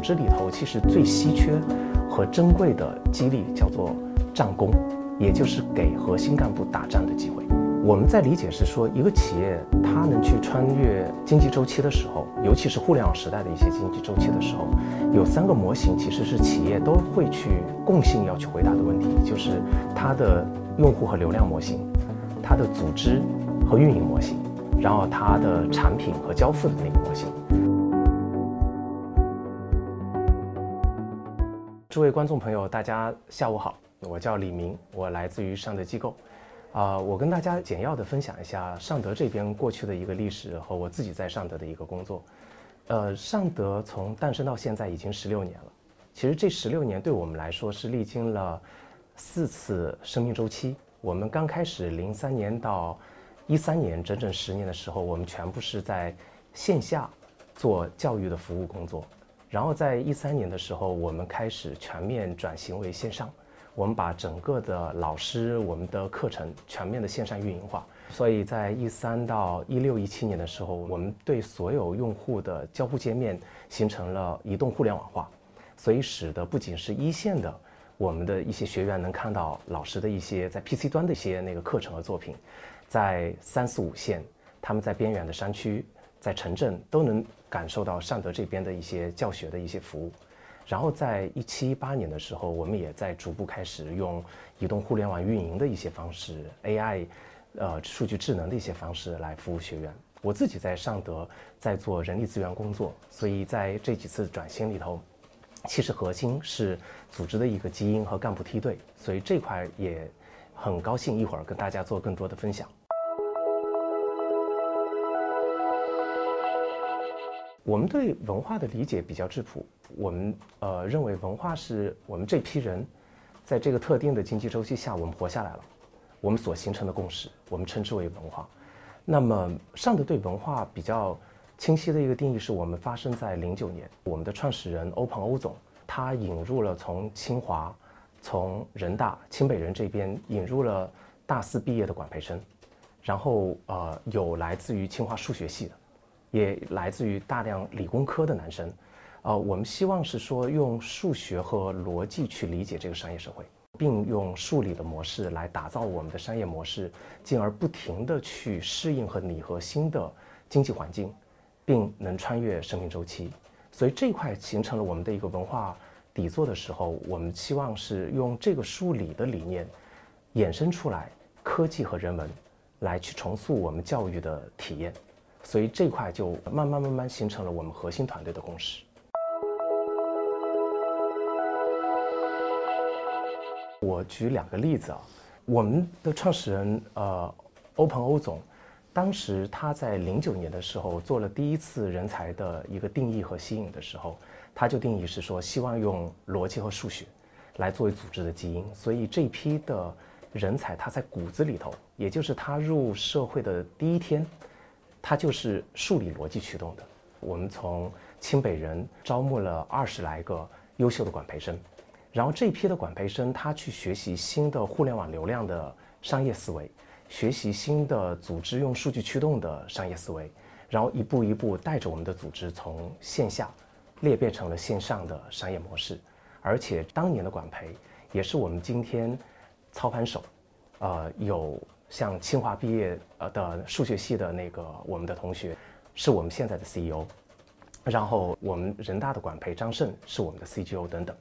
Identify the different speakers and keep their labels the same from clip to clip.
Speaker 1: 组织里头其实最稀缺和珍贵的激励叫做战功，也就是给核心干部打仗的机会。我们在理解是说，一个企业它能去穿越经济周期的时候，尤其是互联网时代的一些经济周期的时候，有三个模型其实是企业都会去共性要去回答的问题，就是它的用户和流量模型，它的组织和运营模型，然后它的产品和交付的那个模型。诸位观众朋友，大家下午好，我叫李明，我来自于尚德机构。啊，我跟大家简要的分享一下尚德这边过去的一个历史和我自己在尚德的一个工作。呃，尚德从诞生到现在已经十六年了。其实这十六年对我们来说是历经了四次生命周期。我们刚开始零三年到一三年整整十年的时候，我们全部是在线下做教育的服务工作。然后在一三年的时候，我们开始全面转型为线上。我们把整个的老师、我们的课程全面的线上运营化，所以在一三到一六、一七年的时候，我们对所有用户的交互界面形成了移动互联网化，所以使得不仅是一线的我们的一些学员能看到老师的一些在 PC 端的一些那个课程和作品，在三四五线，他们在边远的山区、在城镇都能感受到尚德这边的一些教学的一些服务。然后在一七一八年的时候，我们也在逐步开始用移动互联网运营的一些方式，AI，呃，数据智能的一些方式来服务学员。我自己在尚德在做人力资源工作，所以在这几次转型里头，其实核心是组织的一个基因和干部梯队，所以这块也很高兴一会儿跟大家做更多的分享。我们对文化的理解比较质朴。我们呃认为文化是我们这批人，在这个特定的经济周期下，我们活下来了，我们所形成的共识，我们称之为文化。那么尚德对文化比较清晰的一个定义，是我们发生在零九年，我们的创始人欧鹏欧总，他引入了从清华、从人大、清北人这边引入了大四毕业的管培生，然后呃有来自于清华数学系的，也来自于大量理工科的男生。呃，我们希望是说用数学和逻辑去理解这个商业社会，并用数理的模式来打造我们的商业模式，进而不停的去适应和拟合新的经济环境，并能穿越生命周期。所以这块形成了我们的一个文化底座的时候，我们希望是用这个数理的理念衍生出来科技和人文，来去重塑我们教育的体验。所以这块就慢慢慢慢形成了我们核心团队的共识。我举两个例子啊，我们的创始人呃，欧鹏欧总，当时他在零九年的时候做了第一次人才的一个定义和吸引的时候，他就定义是说希望用逻辑和数学来作为组织的基因，所以这批的人才他在骨子里头，也就是他入社会的第一天，它就是数理逻辑驱动的。我们从清北人招募了二十来个优秀的管培生。然后这一批的管培生，他去学习新的互联网流量的商业思维，学习新的组织用数据驱动的商业思维，然后一步一步带着我们的组织从线下裂变成了线上的商业模式。而且当年的管培也是我们今天操盘手，呃，有像清华毕业呃的数学系的那个我们的同学，是我们现在的 CEO，然后我们人大的管培张胜是我们的 CGO 等等。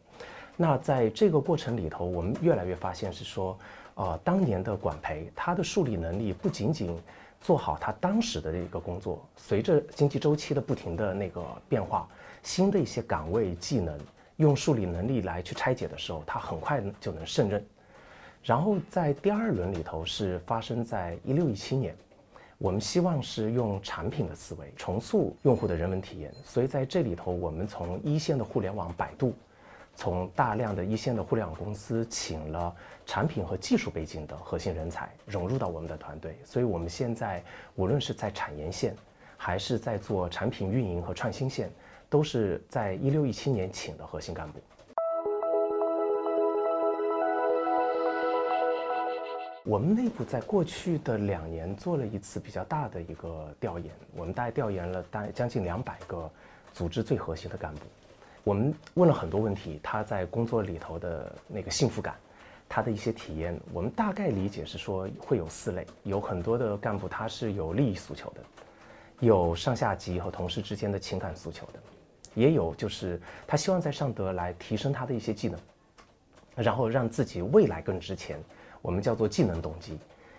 Speaker 1: 那在这个过程里头，我们越来越发现是说，呃，当年的管培他的数理能力不仅仅做好他当时的这个工作，随着经济周期的不停的那个变化，新的一些岗位技能用数理能力来去拆解的时候，他很快就能胜任。然后在第二轮里头是发生在一六一七年，我们希望是用产品的思维重塑用户的人文体验，所以在这里头我们从一线的互联网百度。从大量的一线的互联网公司请了产品和技术背景的核心人才融入到我们的团队，所以我们现在无论是在产研线，还是在做产品运营和创新线，都是在一六一七年请的核心干部。我们内部在过去的两年做了一次比较大的一个调研，我们大概调研了大将近两百个组织最核心的干部。我们问了很多问题，他在工作里头的那个幸福感，他的一些体验，我们大概理解是说会有四类，有很多的干部他是有利益诉求的，有上下级和同事之间的情感诉求的，也有就是他希望在尚德来提升他的一些技能，然后让自己未来更值钱，我们叫做技能动机。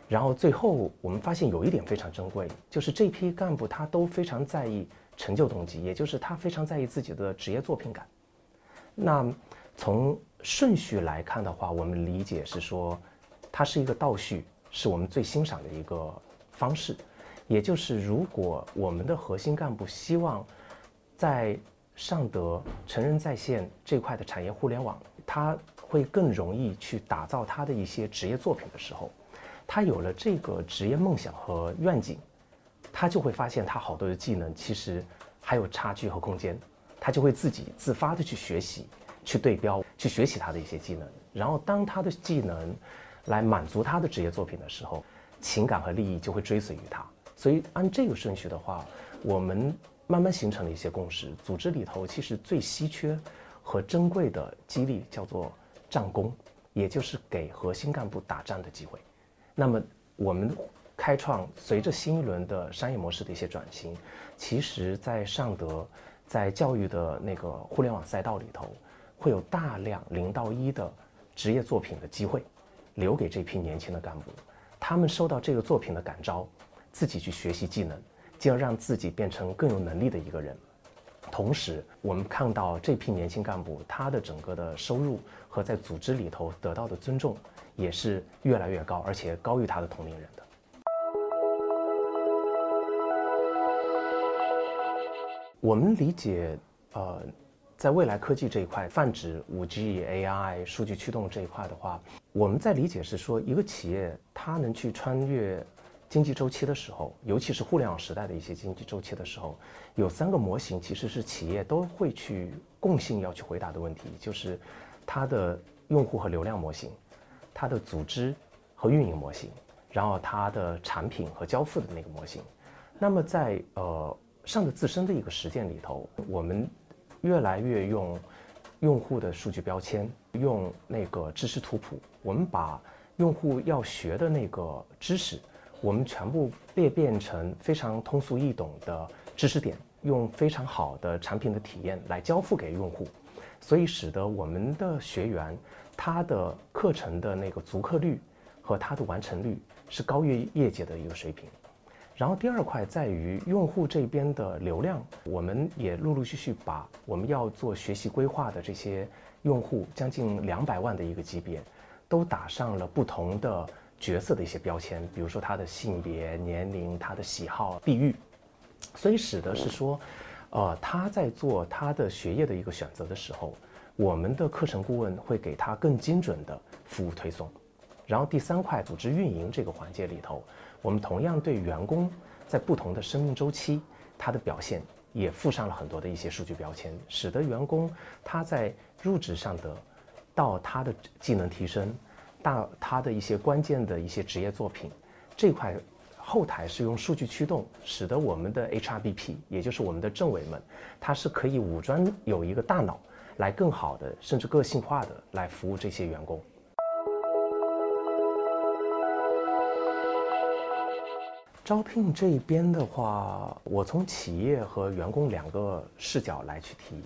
Speaker 1: 然后最后我们发现有一点非常珍贵，就是这批干部他都非常在意成就动机，也就是他非常在意自己的职业作品感。那从顺序来看的话，我们理解是说，它是一个倒序，是我们最欣赏的一个方式。也就是如果我们的核心干部希望在尚德成人在线这块的产业互联网，他会更容易去打造他的一些职业作品的时候。他有了这个职业梦想和愿景，他就会发现他好多的技能其实还有差距和空间，他就会自己自发的去学习、去对标、去学习他的一些技能。然后当他的技能来满足他的职业作品的时候，情感和利益就会追随于他。所以按这个顺序的话，我们慢慢形成了一些共识。组织里头其实最稀缺和珍贵的激励叫做战功，也就是给核心干部打仗的机会。那么，我们开创随着新一轮的商业模式的一些转型，其实，在尚德，在教育的那个互联网赛道里头，会有大量零到一的职业作品的机会，留给这批年轻的干部。他们受到这个作品的感召，自己去学习技能，进而让自己变成更有能力的一个人。同时，我们看到这批年轻干部他的整个的收入和在组织里头得到的尊重。也是越来越高，而且高于他的同龄人的。我们理解，呃，在未来科技这一块，泛指五 G、AI、数据驱动这一块的话，我们在理解是说，一个企业它能去穿越经济周期的时候，尤其是互联网时代的一些经济周期的时候，有三个模型其实是企业都会去共性要去回答的问题，就是它的用户和流量模型。它的组织和运营模型，然后它的产品和交付的那个模型。那么在呃上的自身的一个实践里头，我们越来越用用户的数据标签，用那个知识图谱，我们把用户要学的那个知识，我们全部裂变成非常通俗易懂的知识点，用非常好的产品的体验来交付给用户，所以使得我们的学员。他的课程的那个足课率和他的完成率是高于业界的一个水平。然后第二块在于用户这边的流量，我们也陆陆续续把我们要做学习规划的这些用户，将近两百万的一个级别，都打上了不同的角色的一些标签，比如说他的性别、年龄、他的喜好、地域，所以使得是说，呃，他在做他的学业的一个选择的时候。我们的课程顾问会给他更精准的服务推送，然后第三块组织运营这个环节里头，我们同样对员工在不同的生命周期，他的表现也附上了很多的一些数据标签，使得员工他在入职上的，到他的技能提升，大他的一些关键的一些职业作品，这块后台是用数据驱动，使得我们的 HRBP，也就是我们的政委们，他是可以武装有一个大脑。来更好的，甚至个性化的来服务这些员工。招聘这一边的话，我从企业和员工两个视角来去提。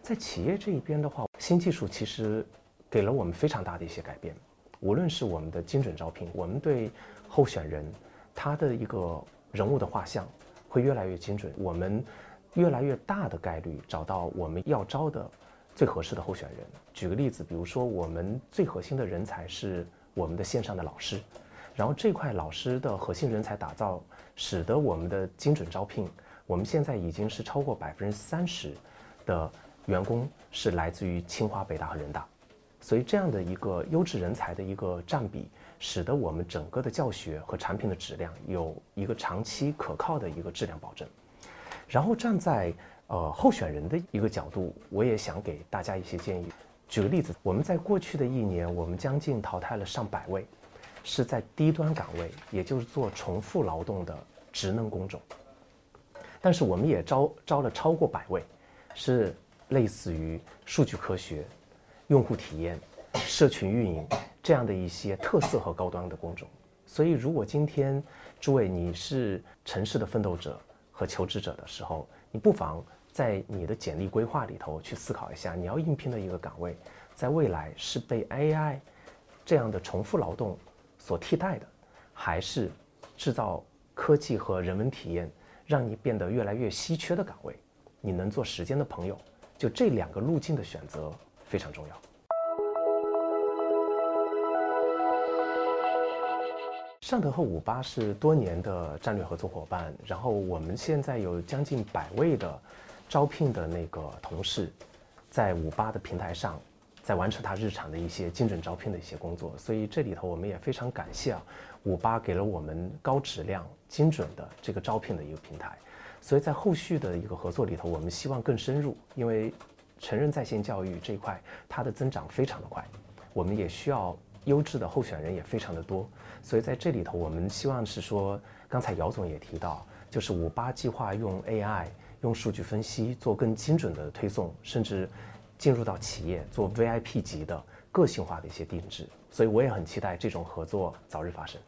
Speaker 1: 在企业这一边的话，新技术其实给了我们非常大的一些改变。无论是我们的精准招聘，我们对候选人他的一个人物的画像会越来越精准，我们越来越大的概率找到我们要招的。最合适的候选人。举个例子，比如说我们最核心的人才是我们的线上的老师，然后这块老师的核心人才打造，使得我们的精准招聘，我们现在已经是超过百分之三十的员工是来自于清华、北大和人大，所以这样的一个优质人才的一个占比，使得我们整个的教学和产品的质量有一个长期可靠的一个质量保证。然后站在呃，候选人的一个角度，我也想给大家一些建议。举个例子，我们在过去的一年，我们将近淘汰了上百位，是在低端岗位，也就是做重复劳动的职能工种。但是我们也招招了超过百位，是类似于数据科学、用户体验、社群运营这样的一些特色和高端的工种。所以，如果今天诸位你是城市的奋斗者和求职者的时候，你不妨在你的简历规划里头去思考一下，你要应聘的一个岗位，在未来是被 AI 这样的重复劳动所替代的，还是制造科技和人文体验让你变得越来越稀缺的岗位？你能做时间的朋友，就这两个路径的选择非常重要。尚德和五八是多年的战略合作伙伴，然后我们现在有将近百位的招聘的那个同事，在五八的平台上，在完成他日常的一些精准招聘的一些工作，所以这里头我们也非常感谢啊，五八给了我们高质量、精准的这个招聘的一个平台。所以在后续的一个合作里头，我们希望更深入，因为成人在线教育这一块它的增长非常的快，我们也需要优质的候选人也非常的多，所以在这里头，我们希望是说，刚才姚总也提到，就是五八计划用 AI 用数据分析做更精准的推送，甚至进入到企业做 VIP 级的个性化的一些定制，所以我也很期待这种合作早日发生。